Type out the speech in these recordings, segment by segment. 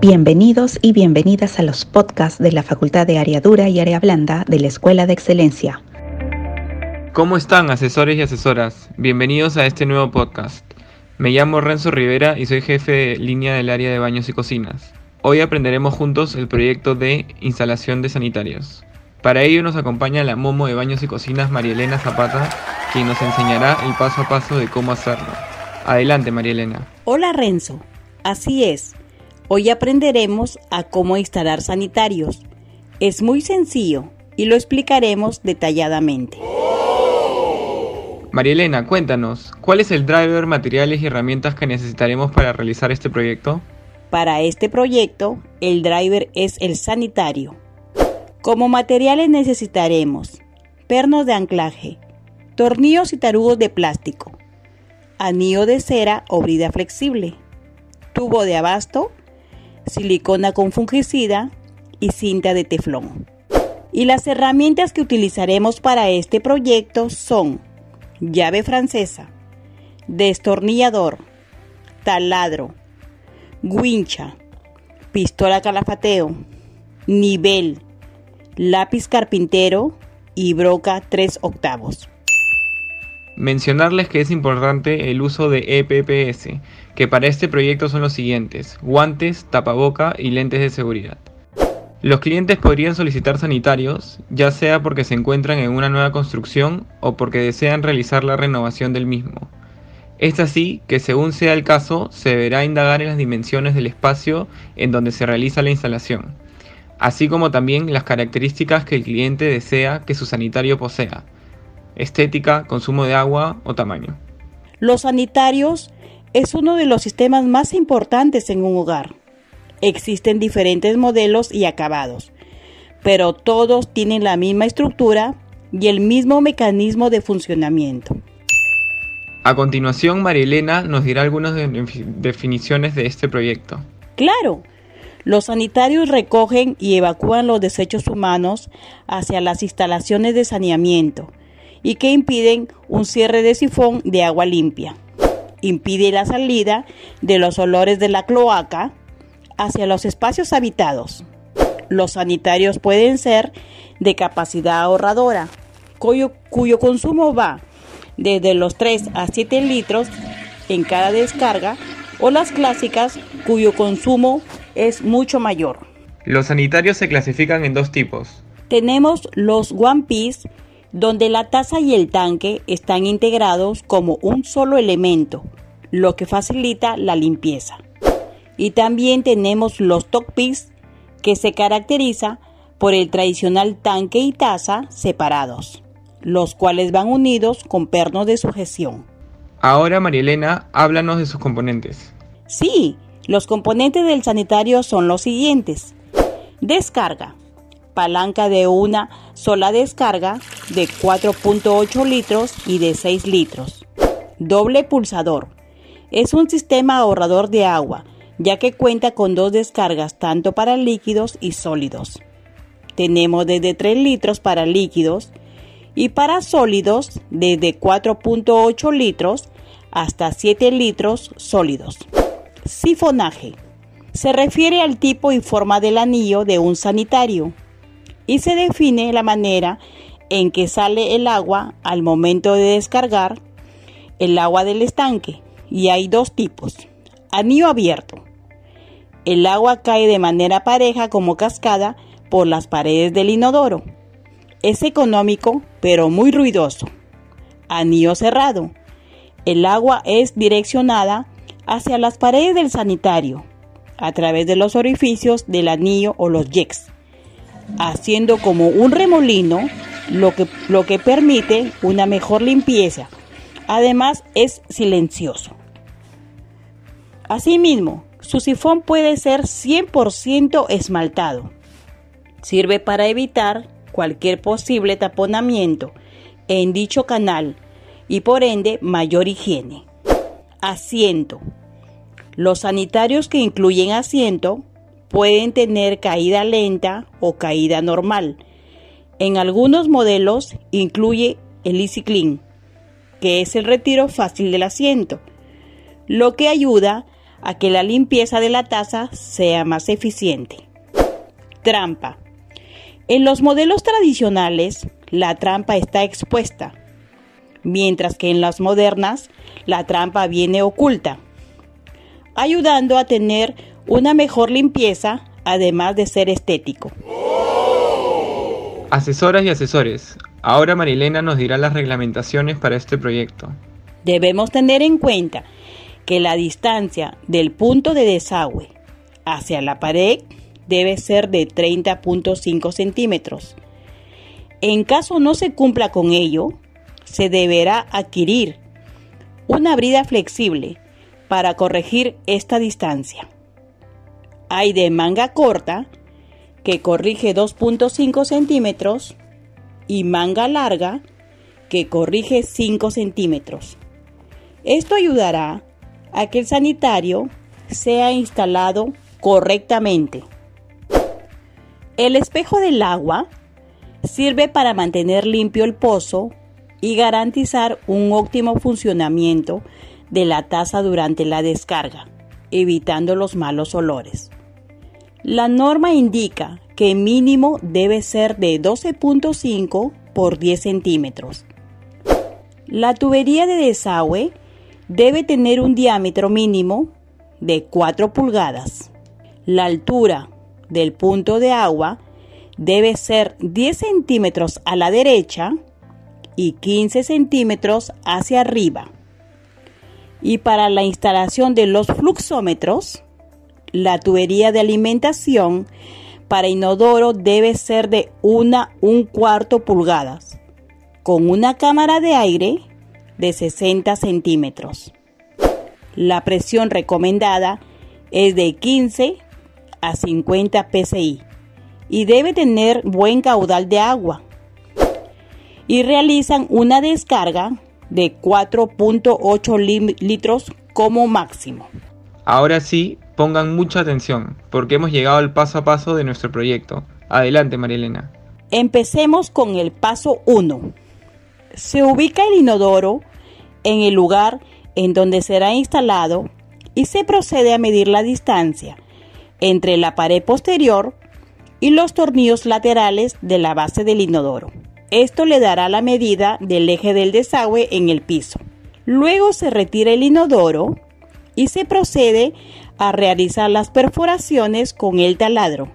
Bienvenidos y bienvenidas a los podcasts de la Facultad de Área Dura y Área Blanda de la Escuela de Excelencia. ¿Cómo están, asesores y asesoras? Bienvenidos a este nuevo podcast. Me llamo Renzo Rivera y soy jefe de línea del área de baños y cocinas. Hoy aprenderemos juntos el proyecto de instalación de sanitarios. Para ello nos acompaña la Momo de Baños y Cocinas Marielena Zapata, quien nos enseñará el paso a paso de cómo hacerlo. Adelante, Marielena. Hola, Renzo. Así es. Hoy aprenderemos a cómo instalar sanitarios. Es muy sencillo y lo explicaremos detalladamente. Marielena, cuéntanos, ¿cuál es el driver, materiales y herramientas que necesitaremos para realizar este proyecto? Para este proyecto, el driver es el sanitario. Como materiales necesitaremos pernos de anclaje, tornillos y tarugos de plástico, anillo de cera o brida flexible, tubo de abasto, silicona con fungicida y cinta de teflón. Y las herramientas que utilizaremos para este proyecto son llave francesa, destornillador, taladro, guincha, pistola calafateo, nivel, lápiz carpintero y broca 3 octavos. Mencionarles que es importante el uso de EPPS, que para este proyecto son los siguientes, guantes, tapaboca y lentes de seguridad. Los clientes podrían solicitar sanitarios, ya sea porque se encuentran en una nueva construcción o porque desean realizar la renovación del mismo. Es así que según sea el caso, se deberá indagar en las dimensiones del espacio en donde se realiza la instalación, así como también las características que el cliente desea que su sanitario posea, estética, consumo de agua o tamaño. Los sanitarios es uno de los sistemas más importantes en un hogar. Existen diferentes modelos y acabados, pero todos tienen la misma estructura y el mismo mecanismo de funcionamiento. A continuación, Marilena nos dirá algunas definiciones de este proyecto. Claro, los sanitarios recogen y evacúan los desechos humanos hacia las instalaciones de saneamiento y que impiden un cierre de sifón de agua limpia. Impide la salida de los olores de la cloaca hacia los espacios habitados. Los sanitarios pueden ser de capacidad ahorradora, cuyo, cuyo consumo va desde los 3 a 7 litros en cada descarga, o las clásicas cuyo consumo es mucho mayor. Los sanitarios se clasifican en dos tipos. Tenemos los One Piece, donde la taza y el tanque están integrados como un solo elemento, lo que facilita la limpieza. Y también tenemos los Top Piece, que se caracteriza por el tradicional tanque y taza separados, los cuales van unidos con pernos de sujeción. Ahora, Marielena, háblanos de sus componentes. Sí, los componentes del sanitario son los siguientes. Descarga. Palanca de una sola descarga de 4.8 litros y de 6 litros. Doble pulsador. Es un sistema ahorrador de agua, ya que cuenta con dos descargas tanto para líquidos y sólidos. Tenemos desde 3 litros para líquidos y para sólidos desde 4.8 litros hasta 7 litros sólidos. Sifonaje. Se refiere al tipo y forma del anillo de un sanitario y se define la manera en que sale el agua al momento de descargar el agua del estanque. Y hay dos tipos. Anillo abierto. El agua cae de manera pareja como cascada por las paredes del inodoro. Es económico, pero muy ruidoso. Anillo cerrado. El agua es direccionada hacia las paredes del sanitario a través de los orificios del anillo o los jacks, haciendo como un remolino lo que, lo que permite una mejor limpieza. Además es silencioso. Asimismo, su sifón puede ser 100% esmaltado. Sirve para evitar cualquier posible taponamiento en dicho canal y por ende mayor higiene. Asiento. Los sanitarios que incluyen asiento pueden tener caída lenta o caída normal. En algunos modelos incluye el Easy Clean, que es el retiro fácil del asiento, lo que ayuda a que la limpieza de la taza sea más eficiente. Trampa. En los modelos tradicionales, la trampa está expuesta, mientras que en las modernas, la trampa viene oculta, ayudando a tener una mejor limpieza, además de ser estético. Asesoras y asesores, ahora Marilena nos dirá las reglamentaciones para este proyecto. Debemos tener en cuenta que la distancia del punto de desagüe hacia la pared debe ser de 30.5 centímetros. En caso no se cumpla con ello, se deberá adquirir una brida flexible para corregir esta distancia. Hay de manga corta que corrige 2.5 centímetros y manga larga que corrige 5 centímetros. Esto ayudará a que el sanitario sea instalado correctamente. El espejo del agua sirve para mantener limpio el pozo y garantizar un óptimo funcionamiento de la taza durante la descarga, evitando los malos olores. La norma indica que mínimo debe ser de 12.5 por 10 centímetros. La tubería de desagüe debe tener un diámetro mínimo de 4 pulgadas. La altura del punto de agua debe ser 10 centímetros a la derecha y 15 centímetros hacia arriba. Y para la instalación de los fluxómetros, la tubería de alimentación para inodoro debe ser de una un cuarto pulgadas, con una cámara de aire de 60 centímetros. La presión recomendada es de 15 a 50 psi y debe tener buen caudal de agua. Y realizan una descarga de 4.8 litros como máximo. Ahora sí, pongan mucha atención, porque hemos llegado al paso a paso de nuestro proyecto. Adelante, Marilena. Empecemos con el paso 1. Se ubica el inodoro en el lugar en donde será instalado y se procede a medir la distancia entre la pared posterior y los tornillos laterales de la base del inodoro. Esto le dará la medida del eje del desagüe en el piso. Luego se retira el inodoro y se procede a realizar las perforaciones con el taladro.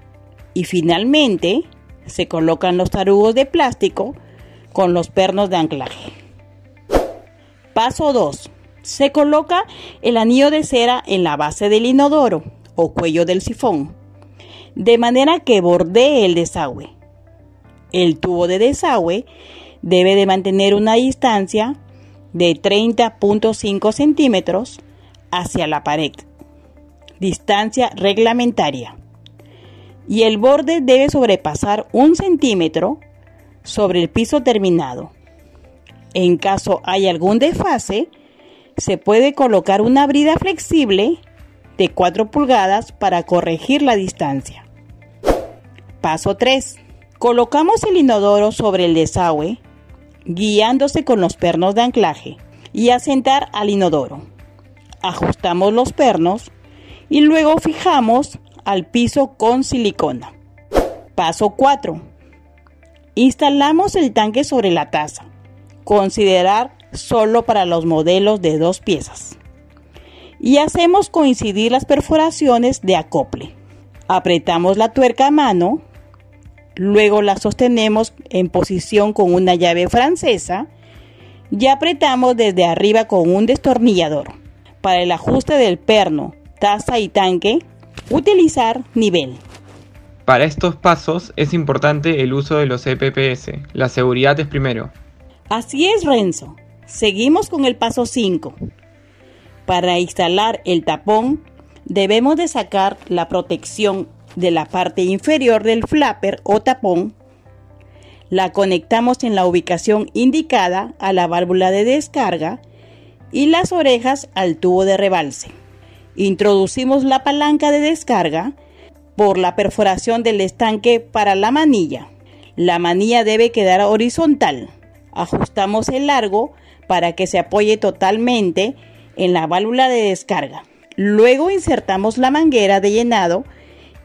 Y finalmente se colocan los tarugos de plástico con los pernos de anclaje. Paso 2. Se coloca el anillo de cera en la base del inodoro o cuello del sifón de manera que bordee el desagüe. El tubo de desagüe debe de mantener una distancia de 30.5 centímetros hacia la pared, distancia reglamentaria, y el borde debe sobrepasar un centímetro sobre el piso terminado. En caso hay algún desfase, se puede colocar una brida flexible de 4 pulgadas para corregir la distancia. Paso 3. Colocamos el inodoro sobre el desagüe, guiándose con los pernos de anclaje y asentar al inodoro. Ajustamos los pernos y luego fijamos al piso con silicona. Paso 4. Instalamos el tanque sobre la taza. Considerar solo para los modelos de dos piezas. Y hacemos coincidir las perforaciones de acople. Apretamos la tuerca a mano Luego la sostenemos en posición con una llave francesa y apretamos desde arriba con un destornillador. Para el ajuste del perno, taza y tanque, utilizar nivel. Para estos pasos es importante el uso de los EPPS. La seguridad es primero. Así es, Renzo. Seguimos con el paso 5. Para instalar el tapón, debemos de sacar la protección de la parte inferior del flapper o tapón. La conectamos en la ubicación indicada a la válvula de descarga y las orejas al tubo de rebalse. Introducimos la palanca de descarga por la perforación del estanque para la manilla. La manilla debe quedar horizontal. Ajustamos el largo para que se apoye totalmente en la válvula de descarga. Luego insertamos la manguera de llenado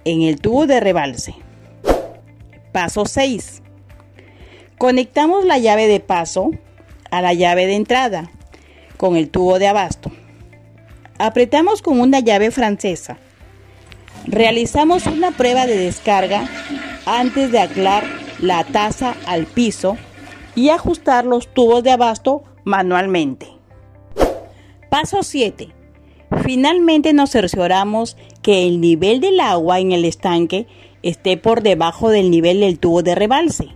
en el tubo de rebalse. Paso 6. Conectamos la llave de paso a la llave de entrada con el tubo de abasto. Apretamos con una llave francesa. Realizamos una prueba de descarga antes de anclar la taza al piso y ajustar los tubos de abasto manualmente. Paso 7. Finalmente nos cercioramos que el nivel del agua en el estanque esté por debajo del nivel del tubo de rebalse.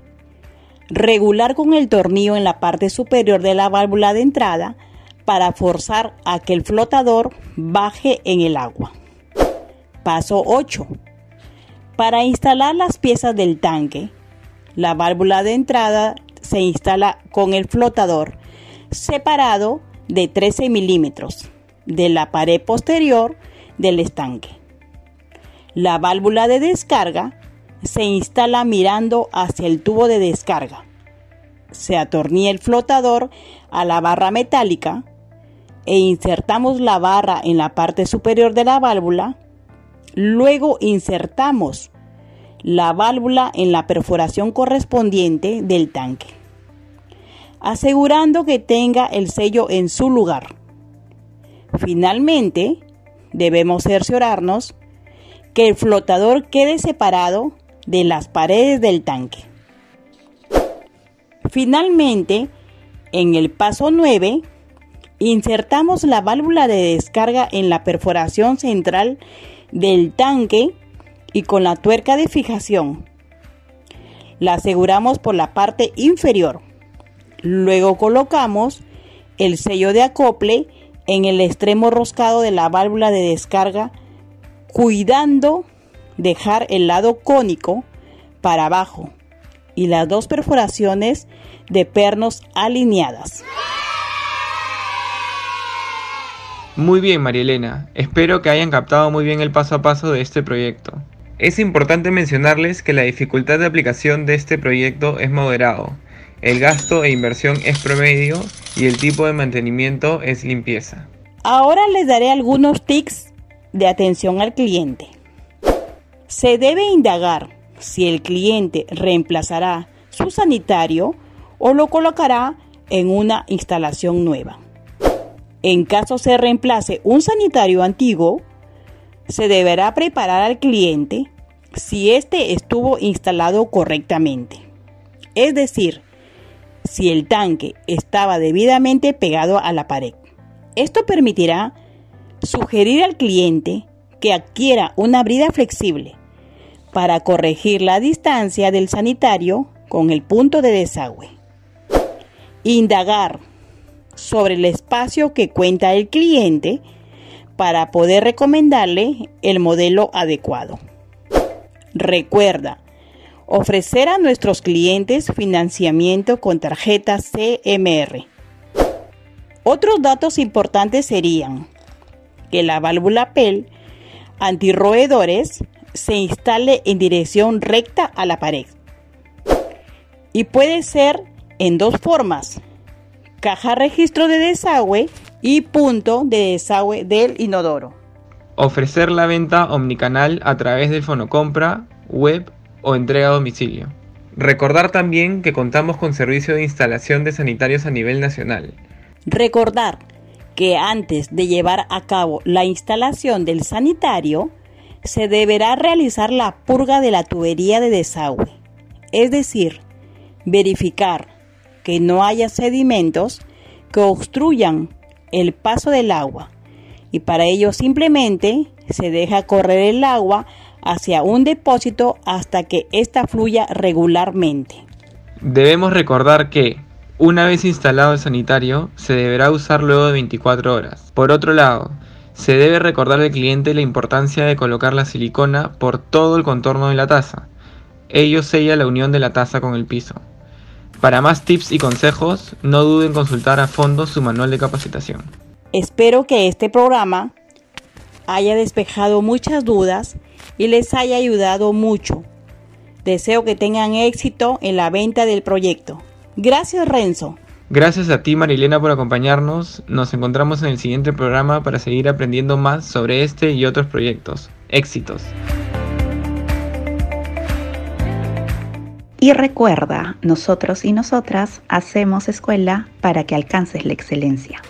Regular con el tornillo en la parte superior de la válvula de entrada para forzar a que el flotador baje en el agua. Paso 8. Para instalar las piezas del tanque, la válvula de entrada se instala con el flotador separado de 13 milímetros de la pared posterior del estanque. La válvula de descarga se instala mirando hacia el tubo de descarga. Se atornilla el flotador a la barra metálica e insertamos la barra en la parte superior de la válvula. Luego insertamos la válvula en la perforación correspondiente del tanque, asegurando que tenga el sello en su lugar. Finalmente, debemos cerciorarnos que el flotador quede separado de las paredes del tanque. Finalmente, en el paso 9, insertamos la válvula de descarga en la perforación central del tanque y con la tuerca de fijación. La aseguramos por la parte inferior. Luego colocamos el sello de acople en el extremo roscado de la válvula de descarga, cuidando dejar el lado cónico para abajo y las dos perforaciones de pernos alineadas. Muy bien, María Elena. Espero que hayan captado muy bien el paso a paso de este proyecto. Es importante mencionarles que la dificultad de aplicación de este proyecto es moderado. El gasto e inversión es promedio y el tipo de mantenimiento es limpieza. Ahora les daré algunos tips de atención al cliente. Se debe indagar si el cliente reemplazará su sanitario o lo colocará en una instalación nueva. En caso se reemplace un sanitario antiguo, se deberá preparar al cliente si éste estuvo instalado correctamente. Es decir, si el tanque estaba debidamente pegado a la pared. Esto permitirá sugerir al cliente que adquiera una brida flexible para corregir la distancia del sanitario con el punto de desagüe. Indagar sobre el espacio que cuenta el cliente para poder recomendarle el modelo adecuado. Recuerda, ofrecer a nuestros clientes financiamiento con tarjeta CMR. Otros datos importantes serían que la válvula PEL antirroedores se instale en dirección recta a la pared. Y puede ser en dos formas, caja registro de desagüe y punto de desagüe del inodoro. Ofrecer la venta omnicanal a través del fonocompra, web o entrega a domicilio. Recordar también que contamos con servicio de instalación de sanitarios a nivel nacional. Recordar que antes de llevar a cabo la instalación del sanitario, se deberá realizar la purga de la tubería de desagüe, es decir, verificar que no haya sedimentos que obstruyan el paso del agua y para ello simplemente se deja correr el agua hacia un depósito hasta que ésta fluya regularmente. Debemos recordar que, una vez instalado el sanitario, se deberá usar luego de 24 horas. Por otro lado, se debe recordar al cliente la importancia de colocar la silicona por todo el contorno de la taza. Ello sella la unión de la taza con el piso. Para más tips y consejos, no duden en consultar a fondo su manual de capacitación. Espero que este programa haya despejado muchas dudas y les haya ayudado mucho. Deseo que tengan éxito en la venta del proyecto. Gracias Renzo. Gracias a ti Marilena por acompañarnos. Nos encontramos en el siguiente programa para seguir aprendiendo más sobre este y otros proyectos. Éxitos. Y recuerda, nosotros y nosotras hacemos escuela para que alcances la excelencia.